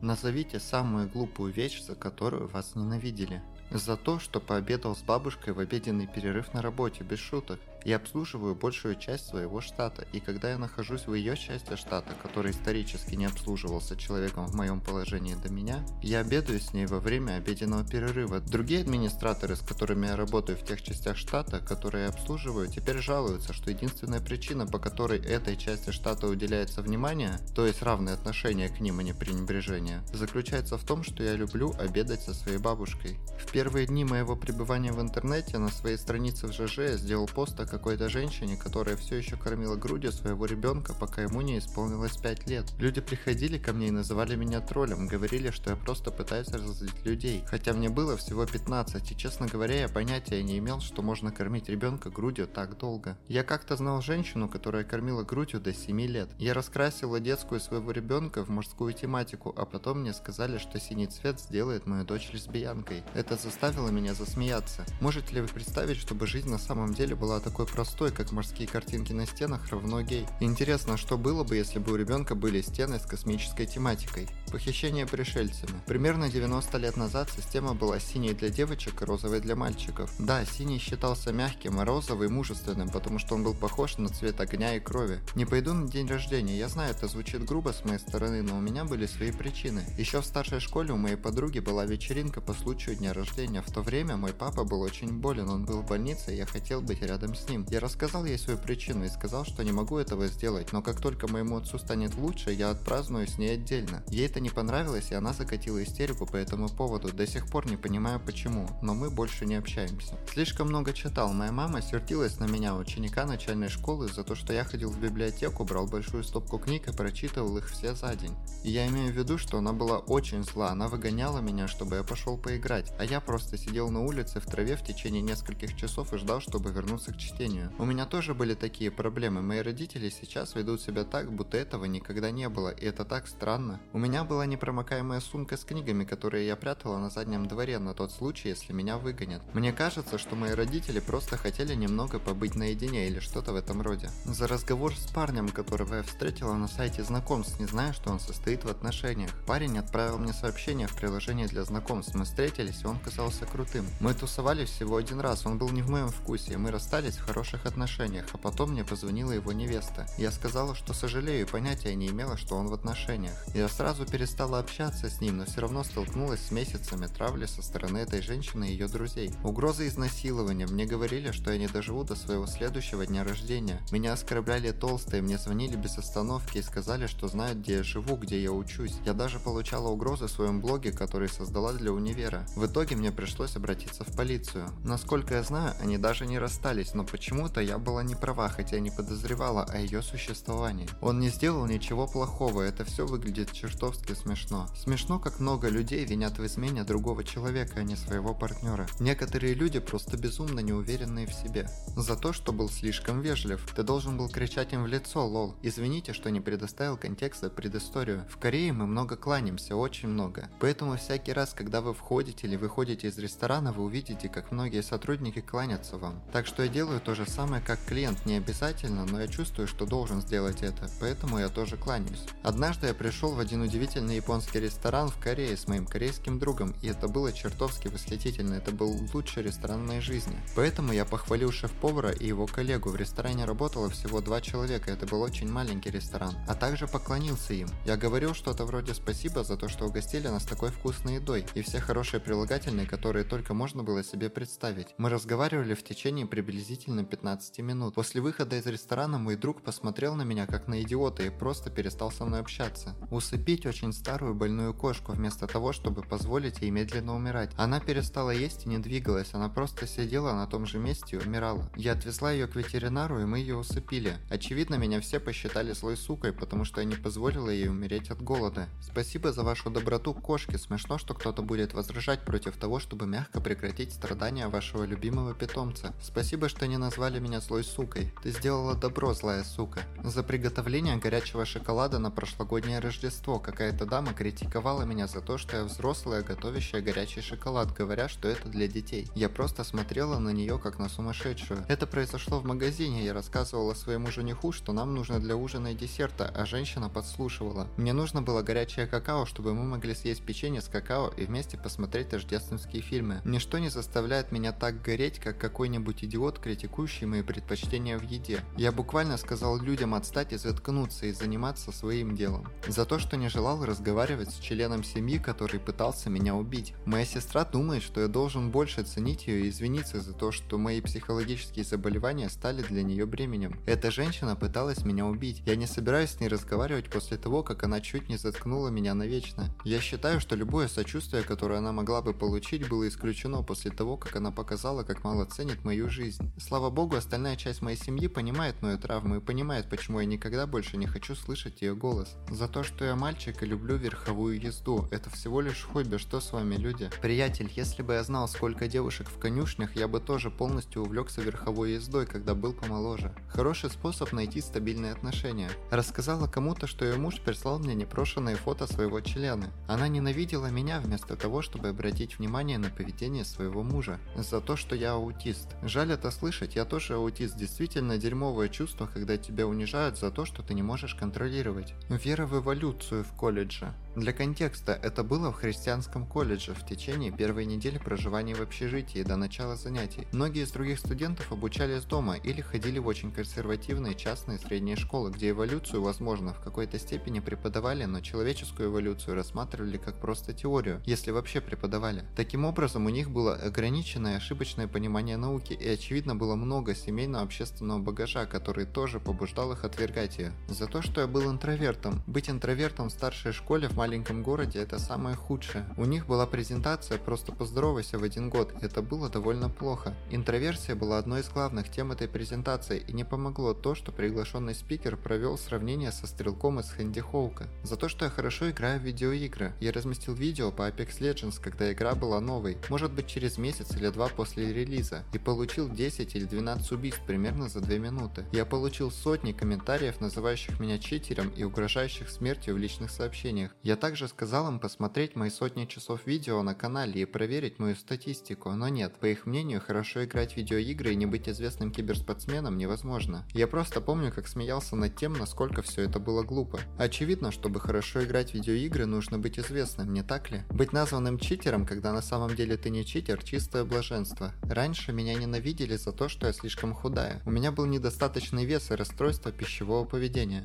Назовите самую глупую вещь, за которую вас ненавидели. За то, что пообедал с бабушкой в обеденный перерыв на работе, без шуток. Я обслуживаю большую часть своего штата, и когда я нахожусь в ее части штата, который исторически не обслуживался человеком в моем положении до меня, я обедаю с ней во время обеденного перерыва. Другие администраторы, с которыми я работаю в тех частях штата, которые я обслуживаю, теперь жалуются, что единственная причина, по которой этой части штата уделяется внимание, то есть равное отношение к ним, а не пренебрежение, заключается в том, что я люблю обедать со своей бабушкой. В первые дни моего пребывания в интернете на своей странице в ЖЖ я сделал пост о какой-то женщине, которая все еще кормила грудью своего ребенка, пока ему не исполнилось 5 лет. Люди приходили ко мне и называли меня троллем, говорили, что я просто пытаюсь разозлить людей. Хотя мне было всего 15, и честно говоря, я понятия не имел, что можно кормить ребенка грудью так долго. Я как-то знал женщину, которая кормила грудью до 7 лет. Я раскрасила детскую своего ребенка в мужскую тематику, а потом мне сказали, что синий цвет сделает мою дочь лесбиянкой. Это заставило меня засмеяться. Можете ли вы представить, чтобы жизнь на самом деле была такой такой простой, как морские картинки на стенах, равно гей. Интересно, что было бы, если бы у ребенка были стены с космической тематикой? Похищение пришельцами. Примерно 90 лет назад система была синей для девочек и розовой для мальчиков. Да, синий считался мягким, а розовый мужественным, потому что он был похож на цвет огня и крови. Не пойду на день рождения, я знаю, это звучит грубо с моей стороны, но у меня были свои причины. Еще в старшей школе у моей подруги была вечеринка по случаю дня рождения. В то время мой папа был очень болен, он был в больнице, и я хотел быть рядом с ним. Я рассказал ей свою причину и сказал, что не могу этого сделать, но как только моему отцу станет лучше, я отпраздную с ней отдельно. Ей это не понравилось, и она закатила истерику по этому поводу. До сих пор не понимаю почему, но мы больше не общаемся. Слишком много читал. Моя мама сердилась на меня, ученика начальной школы, за то, что я ходил в библиотеку, брал большую стопку книг и прочитывал их все за день. И я имею в виду, что она была очень зла, она выгоняла меня, чтобы я пошел поиграть, а я просто сидел на улице в траве в течение нескольких часов и ждал, чтобы вернуться к чтению чтению. У меня тоже были такие проблемы. Мои родители сейчас ведут себя так, будто этого никогда не было, и это так странно. У меня была непромокаемая сумка с книгами, которые я прятала на заднем дворе на тот случай, если меня выгонят. Мне кажется, что мои родители просто хотели немного побыть наедине или что-то в этом роде. За разговор с парнем, которого я встретила на сайте знакомств, не зная, что он состоит в отношениях. Парень отправил мне сообщение в приложение для знакомств. Мы встретились, и он казался крутым. Мы тусовались всего один раз, он был не в моем вкусе, и мы расстались в хороших отношениях, а потом мне позвонила его невеста. Я сказала, что сожалею и понятия не имела, что он в отношениях. Я сразу перестала общаться с ним, но все равно столкнулась с месяцами травли со стороны этой женщины и ее друзей. Угрозы изнасилования. Мне говорили, что я не доживу до своего следующего дня рождения. Меня оскорбляли толстые, мне звонили без остановки и сказали, что знают, где я живу, где я учусь. Я даже получала угрозы в своем блоге, который создала для универа. В итоге мне пришлось обратиться в полицию. Насколько я знаю, они даже не расстались, но почему-то я была не права, хотя не подозревала о ее существовании. Он не сделал ничего плохого, это все выглядит чертовски смешно. Смешно, как много людей винят в измене другого человека, а не своего партнера. Некоторые люди просто безумно неуверенные в себе. За то, что был слишком вежлив, ты должен был кричать им в лицо, лол. Извините, что не предоставил контекста предысторию. В Корее мы много кланяемся, очень много. Поэтому всякий раз, когда вы входите или выходите из ресторана, вы увидите, как многие сотрудники кланятся вам. Так что я делаю делаю то же самое, как клиент, не обязательно, но я чувствую, что должен сделать это, поэтому я тоже кланяюсь. Однажды я пришел в один удивительный японский ресторан в Корее с моим корейским другом, и это было чертовски восхитительно, это был лучший ресторан моей жизни. Поэтому я похвалил шеф-повара и его коллегу, в ресторане работало всего два человека, это был очень маленький ресторан, а также поклонился им. Я говорил что-то вроде спасибо за то, что угостили нас такой вкусной едой, и все хорошие прилагательные, которые только можно было себе представить. Мы разговаривали в течение приблизительно приблизительно 15 минут. После выхода из ресторана мой друг посмотрел на меня как на идиота и просто перестал со мной общаться. Усыпить очень старую больную кошку вместо того, чтобы позволить ей медленно умирать. Она перестала есть и не двигалась, она просто сидела на том же месте и умирала. Я отвезла ее к ветеринару и мы ее усыпили. Очевидно, меня все посчитали злой сукой, потому что я не позволила ей умереть от голода. Спасибо за вашу доброту кошки. Смешно, что кто-то будет возражать против того, чтобы мягко прекратить страдания вашего любимого питомца. Спасибо, что не назвали меня злой сукой. Ты сделала добро, злая сука. За приготовление горячего шоколада на прошлогоднее Рождество. Какая какая-то дама критиковала меня за то, что я взрослая, готовящая горячий шоколад, говоря, что это для детей. Я просто смотрела на нее как на сумасшедшую. Это произошло в магазине, я рассказывала своему жениху, что нам нужно для ужина и десерта, а женщина подслушивала. Мне нужно было горячее какао, чтобы мы могли съесть печенье с какао и вместе посмотреть рождественские фильмы. Ничто не заставляет меня так гореть, как какой-нибудь идиот, критикующий мои предпочтения в еде. Я буквально сказал людям отстать и заткнуться и заниматься своим делом. За то, что не желал разговаривать с членом семьи, который пытался меня убить. Моя сестра думает, что я должен больше ценить ее и извиниться за то, что мои психологические заболевания стали для нее бременем. Эта женщина пыталась меня убить. Я не собираюсь с ней разговаривать после того, как она чуть не заткнула меня навечно. Я считаю, что любое сочувствие, которое она могла бы получить, было исключено после того, как она показала, как мало ценит мою жизнь. Слава богу, остальная часть моей семьи понимает мою травму и понимает, почему я никогда больше не хочу слышать ее голос. За то, что я мальчик и люблю верховую езду. Это всего лишь хобби, что с вами, люди? Приятель, если бы я знал, сколько девушек в конюшнях, я бы тоже полностью увлекся верховой ездой, когда был помоложе. Хороший способ найти стабильные отношения. Рассказала кому-то, что ее муж прислал мне непрошенные фото своего члена. Она ненавидела меня вместо того, чтобы обратить внимание на поведение своего мужа. За то, что я аутист. Жаль это слышать, я тоже аутист. Действительно дерьмовое чувство, когда тебя унижают за то, что ты не можешь контролировать. Вера в эволюцию в колледже. Для контекста, это было в христианском колледже в течение первой недели проживания в общежитии до начала занятий. Многие из других студентов обучались дома или ходили в очень консервативные частные средние школы, где эволюцию, возможно, в какой-то степени преподавали, но человеческую эволюцию рассматривали как просто теорию, если вообще преподавали. Таким образом, у них было ограниченное ошибочное понимание науки, и очевидно было много семейного общественного багажа, который тоже побуждал их отвергать ее. За то, что я был интровертом. Быть интровертом в старшей школе в маленьком городе это самое худшее. У них была презентация «Просто поздоровайся в один год», это было довольно плохо. Интроверсия была одной из главных тем этой презентации, и не помогло то, что приглашенный спикер провел сравнение со стрелком из Хэнди Хоука. За то, что я хорошо играю в видеоигры. Я разместил видео по Apex Legends, когда игра была новой, может быть через месяц или два после релиза, и получил 10 или 12 убийств примерно за 2 минуты. Я получил сотни комментариев, называющих меня читером и угрожающих смертью в личных сообщениях. Я также сказал им посмотреть мои сотни часов видео на канале и проверить мою статистику, но нет, по их мнению, хорошо играть в видеоигры и не быть известным киберспортсменом невозможно. Я просто помню, как смеялся над тем, насколько все это было глупо. Очевидно, чтобы хорошо играть в видеоигры, нужно быть известным, не так ли? Быть названным читером, когда на самом деле ты не читер, чистое блаженство. Раньше меня ненавидели за то, что я слишком худая. У меня был недостаточный вес и расстройство пищевого поведения.